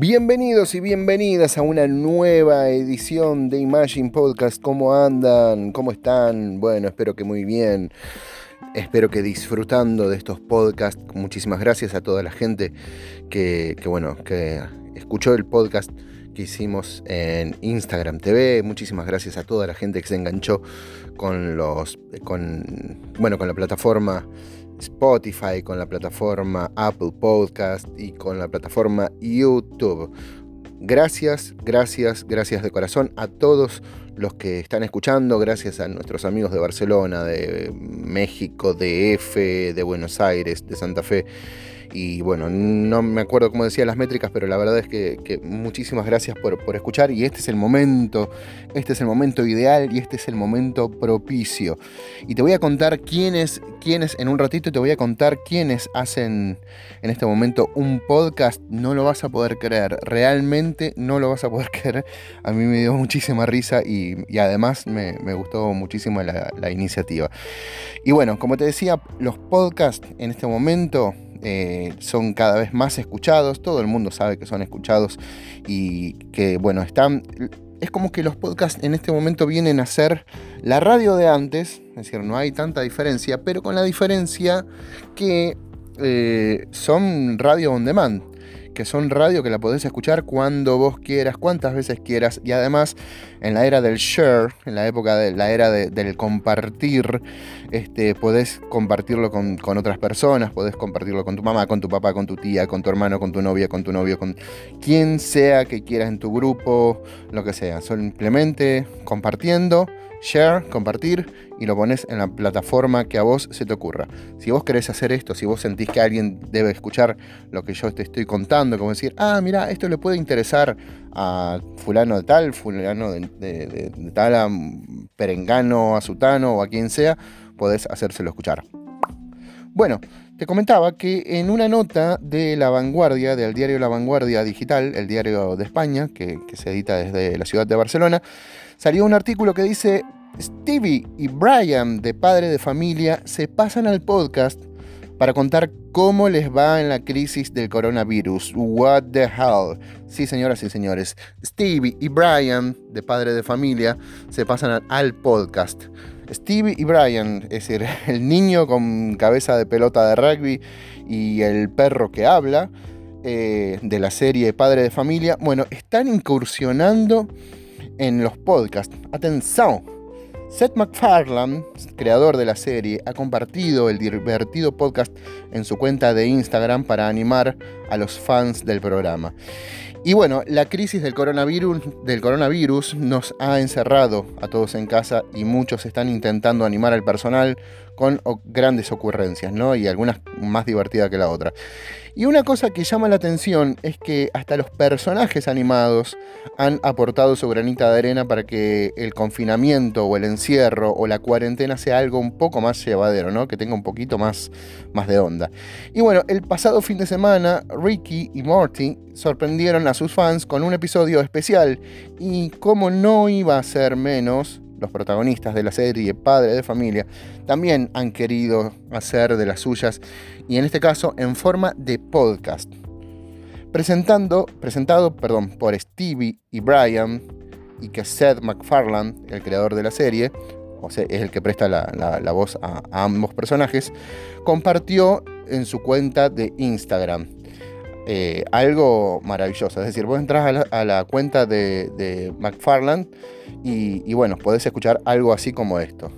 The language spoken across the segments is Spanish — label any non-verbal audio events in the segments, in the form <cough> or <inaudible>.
Bienvenidos y bienvenidas a una nueva edición de Imagine Podcast. ¿Cómo andan? ¿Cómo están? Bueno, espero que muy bien. Espero que disfrutando de estos podcasts. Muchísimas gracias a toda la gente que, bueno, que escuchó el podcast que hicimos en Instagram TV. Muchísimas gracias a toda la gente que se enganchó con los con bueno, con la plataforma Spotify, con la plataforma Apple Podcast y con la plataforma YouTube. Gracias, gracias, gracias de corazón a todos los que están escuchando, gracias a nuestros amigos de Barcelona, de México, de F, de Buenos Aires, de Santa Fe y bueno, no me acuerdo cómo decía las métricas, pero la verdad es que, muchísimas gracias por, escuchar. Y este es el momento, este es el momento ideal y este es el momento propicio. Y te voy a contar quiénes, quiénes, en un ratito te voy a contar quiénes hacen en este momento un podcast. No lo vas a poder creer, realmente no lo vas a poder <laughs> creer. A mí me dio muchísima risa y, además me, gustó muchísimo la iniciativa. Y bueno, como te decía, los podcasts en este momento eh, son cada vez más escuchados, todo el mundo sabe que son escuchados y que, bueno, están... Es como que los podcasts en este momento vienen a ser la radio de antes, es decir, no hay tanta diferencia, pero con la diferencia que eh, son radio on demand que son radio que la podés escuchar cuando vos quieras, cuantas veces quieras. Y además, en la era del share, en la época de la era del compartir, este, podés compartirlo con, otras personas, podés compartirlo con tu mamá, con tu papá, con tu tía, con tu hermano, con tu novia, con tu novio, con quien sea que quieras en tu grupo, lo que sea. Simplemente compartiendo share, compartir y lo pones en la plataforma que a vos se te ocurra. Si vos querés hacer esto, si vos sentís que alguien debe escuchar lo que yo te estoy contando, como decir, ah, mira, esto le puede interesar a fulano de tal, fulano de, tal, a perengano, a sutano o a quien sea, podés hacérselo escuchar. Bueno, te comentaba que en una nota de La Vanguardia, del diario La Vanguardia Digital, el diario de España, que, que se edita desde la ciudad de Barcelona, salió un artículo que dice, Stevie y Brian de Padre de Familia se pasan al podcast para contar cómo les va en la crisis del coronavirus. What the hell. Sí, señoras y señores. Stevie y Brian de Padre de Familia se pasan al podcast. Stevie y Brian, es decir, <laughs> el niño con cabeza de pelota de rugby y el perro que habla, eh, de la serie Padre de Familia, bueno, están incursionando en los podcasts. Atención. Seth MacFarlane, creador de la serie, ha compartido el divertido podcast en su cuenta de Instagram para animar a los fans del programa. Y bueno, la crisis del coronavirus, del coronavirus nos ha encerrado a todos en casa y muchos están intentando animar al personal con grandes ocurrencias, ¿no? Y algunas más divertidas que la otra. Y una cosa que llama la atención es que hasta los personajes animados han aportado su granita de arena para que el confinamiento o el encierro o la cuarentena sea algo un poco más llevadero, ¿no? Que tenga un poquito más, más de onda. Y bueno, el pasado fin de semana, Ricky y Morty sorprendieron a sus fans con un episodio especial y como no iba a ser menos, los protagonistas de la serie Padre de Familia, también han querido hacer de las suyas, y en este caso en forma de podcast. Presentando, presentado perdón, por Stevie y Brian, y que Seth MacFarlane, el creador de la serie, o sea, es el que presta la, voz a, ambos personajes, compartió en su cuenta de Instagram. Eh, algo maravilloso. Es decir, vos entras a la, cuenta de, de McFarland y, y bueno, podés escuchar algo así como esto.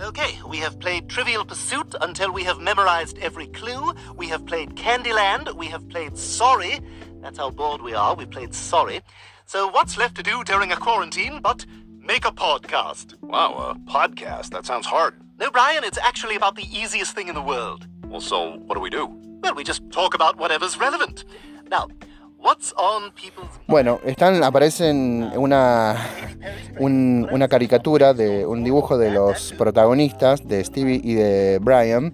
Okay, we have played Trivial Pursuit until we have memorized every clue. We have played Candyland. We have played Sorry. That's how bored we are. We played Sorry. So what's left to do during a quarantine but make a podcast? Wow, a podcast? That sounds hard. No, Brian, it's actually about the easiest thing in the world. Well, so what do we do? Bueno, están, aparecen una, una caricatura de un dibujo de los protagonistas, de Stevie y de Brian,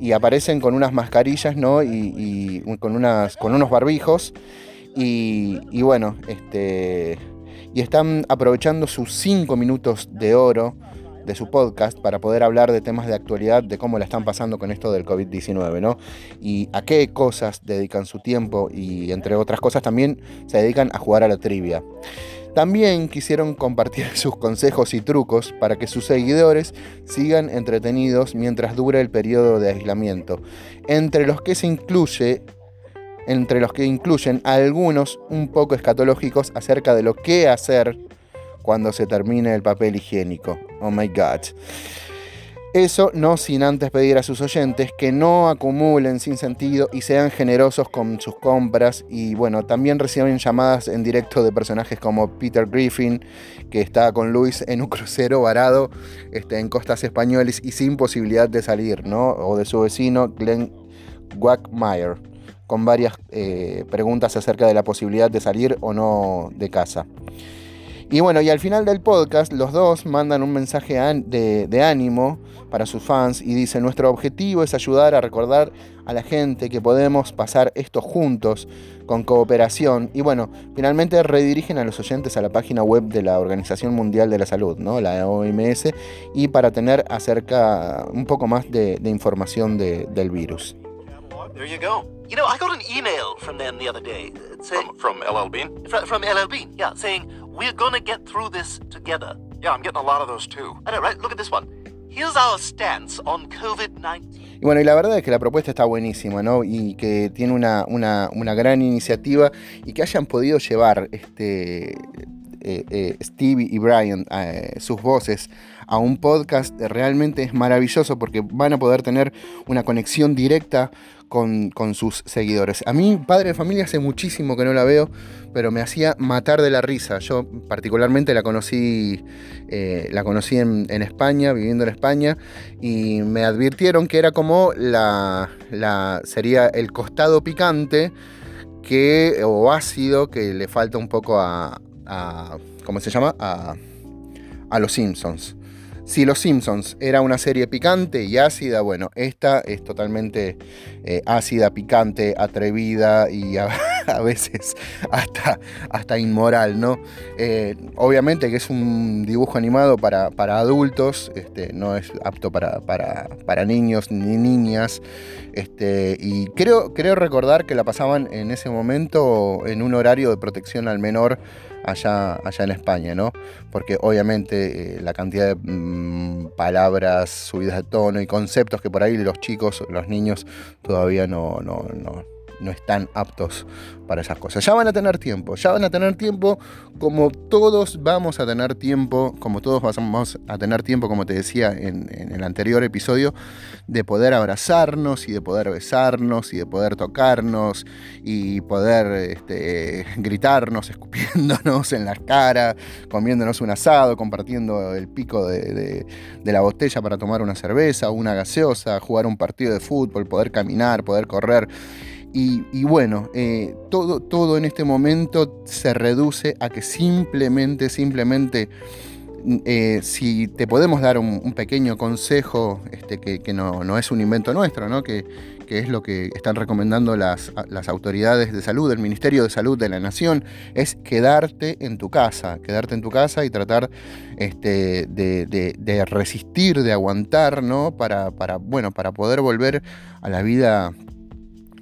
y aparecen con unas mascarillas, ¿no? Y, con, unas, con unos barbijos. Y, y, bueno, este. Y están aprovechando sus cinco minutos de oro de su podcast para poder hablar de temas de actualidad, de cómo la están pasando con esto del COVID-19, ¿no? Y a qué cosas dedican su tiempo y entre otras cosas también se dedican a jugar a la trivia. También quisieron compartir <laughs> sus consejos y trucos para que sus seguidores sigan entretenidos mientras dure el periodo de aislamiento, entre los que se incluye entre los que incluyen algunos un poco escatológicos acerca de lo que hacer cuando se termine el papel higiénico. Oh my god. Eso no sin antes pedir a sus oyentes que no acumulen sin sentido y sean generosos con sus compras. Y bueno, también reciben llamadas en directo de personajes como Peter Griffin, que está con Luis en un <laughs> crucero varado este, en costas españoles y sin posibilidad de salir, ¿no? O de su vecino Glenn Wackmeyer con varias eh, preguntas acerca de la posibilidad de salir o no de casa. Y bueno, y al final del podcast los dos mandan un mensaje de, ánimo para sus fans y dicen, nuestro objetivo es ayudar a recordar a la gente que podemos pasar esto juntos, con cooperación. Y bueno, finalmente redirigen a los oyentes a la página web de la Organización Mundial de la Salud, ¿no? la OMS, y para tener acerca un poco más de, información del virus. There you go. You know, I got an email from them the other day saying from, from LL Bean. From, from LL Bean, yeah, saying we're gonna get through this together. Yeah, I'm getting a lot of those too. I know, right? Look at this one. Here's our stance on COVID-19. Y bueno, y la verdad es que la propuesta está buenísima, ¿no? Y que tiene una, una, una gran iniciativa y que hayan podido llevar este, eh, eh, Steve y Brian eh, sus voces a un podcast realmente es maravilloso porque van a poder tener una conexión directa con, sus seguidores. A mí, Padre de Familia, hace muchísimo que no la veo, pero me hacía matar de la risa. Yo particularmente la conocí, eh, la conocí en, España, viviendo en España, y me advirtieron que era como la, la sería el costado picante que, o ácido que le falta un poco a, a ¿cómo se llama? A, a los Simpsons. Si Los Simpsons era una serie picante y ácida, bueno, esta es totalmente eh, ácida, picante, atrevida y <laughs> <laughs> a, veces hasta, hasta inmoral, ¿no? Eh, obviamente que es un dibujo animado para, para adultos, este, no es apto para, para, niños ni niñas. Este, y creo, creo recordar que la pasaban en ese momento en un horario de protección al menor allá, allá en España, ¿no? Porque obviamente eh, la cantidad de mm, palabras subidas de tono y conceptos que por ahí los chicos, los niños todavía no, no no están aptos para esas cosas. Ya van a tener tiempo, ya van a tener tiempo como todos vamos a tener tiempo, como todos vamos a tener tiempo, como te decía en, el anterior episodio, de poder abrazarnos y de poder besarnos y de poder tocarnos y poder este, gritarnos, <laughs> escupiéndonos en la cara, comiéndonos un asado, compartiendo el pico de, de la botella para tomar una cerveza, una gaseosa, jugar un partido de fútbol, poder caminar, poder correr. Y, bueno, eh, todo, todo en este momento se reduce a que simplemente, simplemente, eh, si te podemos dar un, pequeño consejo, este, que, no, es un invento nuestro, ¿no? que, es lo que están recomendando las, autoridades de salud, el Ministerio de Salud de la Nación, es quedarte en tu casa, quedarte en tu casa y tratar este, de, resistir, de aguantar, ¿no? Para, para, bueno, para poder volver a la vida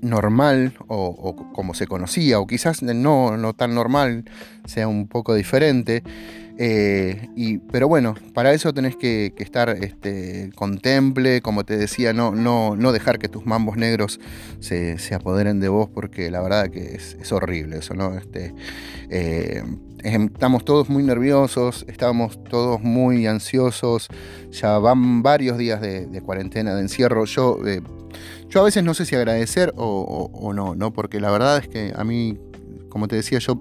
normal o, como se conocía, o quizás no, no tan normal, sea un poco diferente. Eh, y, pero bueno, para eso tenés que, estar este, contemple, como te decía, no, no, no dejar que tus mambos negros se, apoderen de vos, porque la verdad que es, horrible eso, ¿no? Este, eh, estamos todos muy nerviosos, estamos todos muy ansiosos, ya van varios días de, cuarentena, de encierro. Yo eh, yo a veces no sé si agradecer o, no, ¿no? Porque la verdad es que a mí, como te decía, yo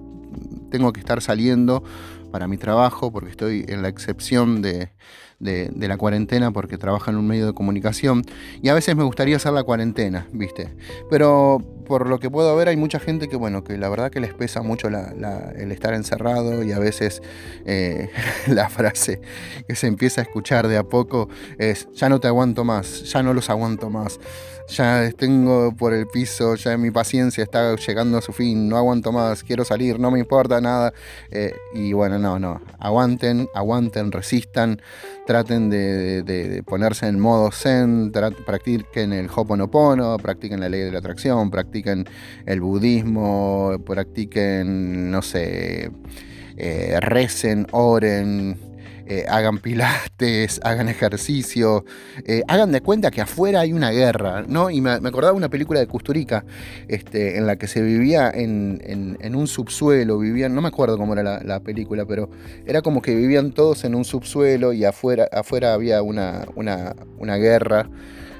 tengo que estar saliendo para mi trabajo porque estoy en la excepción de, la cuarentena porque trabajo en un medio de comunicación y a veces me gustaría hacer la cuarentena, ¿viste? Pero por lo que puedo ver, hay mucha gente que, bueno, que la verdad que les pesa mucho el estar encerrado y a veces eh, <laughs> la frase que se empieza a escuchar de a poco es, ya no te aguanto más, ya no los aguanto más ya tengo por el piso, ya mi paciencia está llegando a su fin, no aguanto más, quiero salir, no me importa nada. Eh, y bueno, no, no, aguanten, aguanten, resistan, traten de, ponerse en modo zen, practiquen el Hoponopono, practiquen la ley de la atracción, practiquen el budismo, practiquen, no sé, eh, recen, oren eh, hagan pilates, <laughs> hagan ejercicio, eh, hagan de cuenta que afuera hay una guerra, ¿no? Y me, acordaba una película de Custurica, este, en la que se vivía en, un subsuelo, vivían, no me acuerdo cómo era la, película, pero era como que vivían todos en un subsuelo y afuera, afuera había una, una, guerra.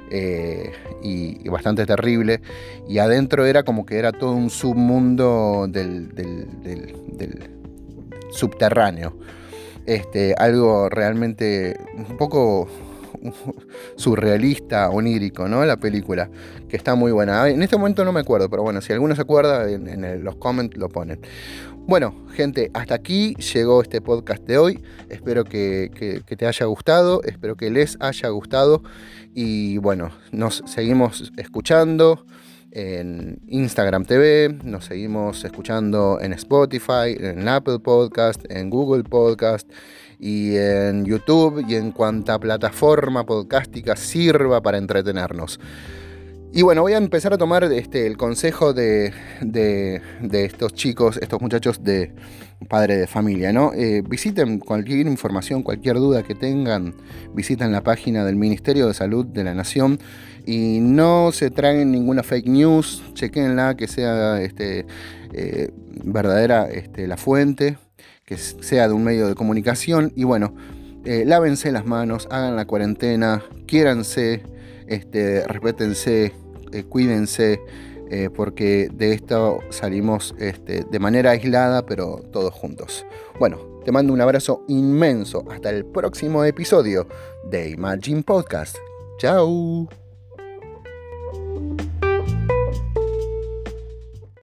Eh, y, bastante terrible. Y adentro era como que era todo un submundo del, del subterráneo. Este, algo realmente un poco surrealista, onírico, ¿no? La película, que está muy buena. En este momento no me acuerdo, pero bueno, si alguno se acuerda, en, los comments lo ponen. Bueno, gente, hasta aquí llegó este podcast de hoy. Espero que te haya gustado, espero que les haya gustado. Y bueno, nos seguimos escuchando en Instagram TV, nos seguimos escuchando en Spotify, en Apple Podcast, en Google Podcast y en YouTube y en cuanta plataforma podcástica sirva para entretenernos. Y bueno, voy a empezar a tomar este, el consejo de, estos chicos, estos muchachos de padre de familia, ¿no? Eh, visiten cualquier información, cualquier duda que tengan, visiten la página del Ministerio de Salud de la Nación y no se traigan ninguna fake news, chequenla, que sea este, eh, verdadera este, la fuente, que sea de un medio de comunicación y bueno, eh, lávense las manos, hagan la cuarentena, quiéranse, este, respétense, eh, cuídense, eh, porque de esto salimos este, de manera aislada, pero todos juntos. Bueno, te mando un abrazo inmenso. Hasta el próximo episodio de Imagine Podcast. Chao.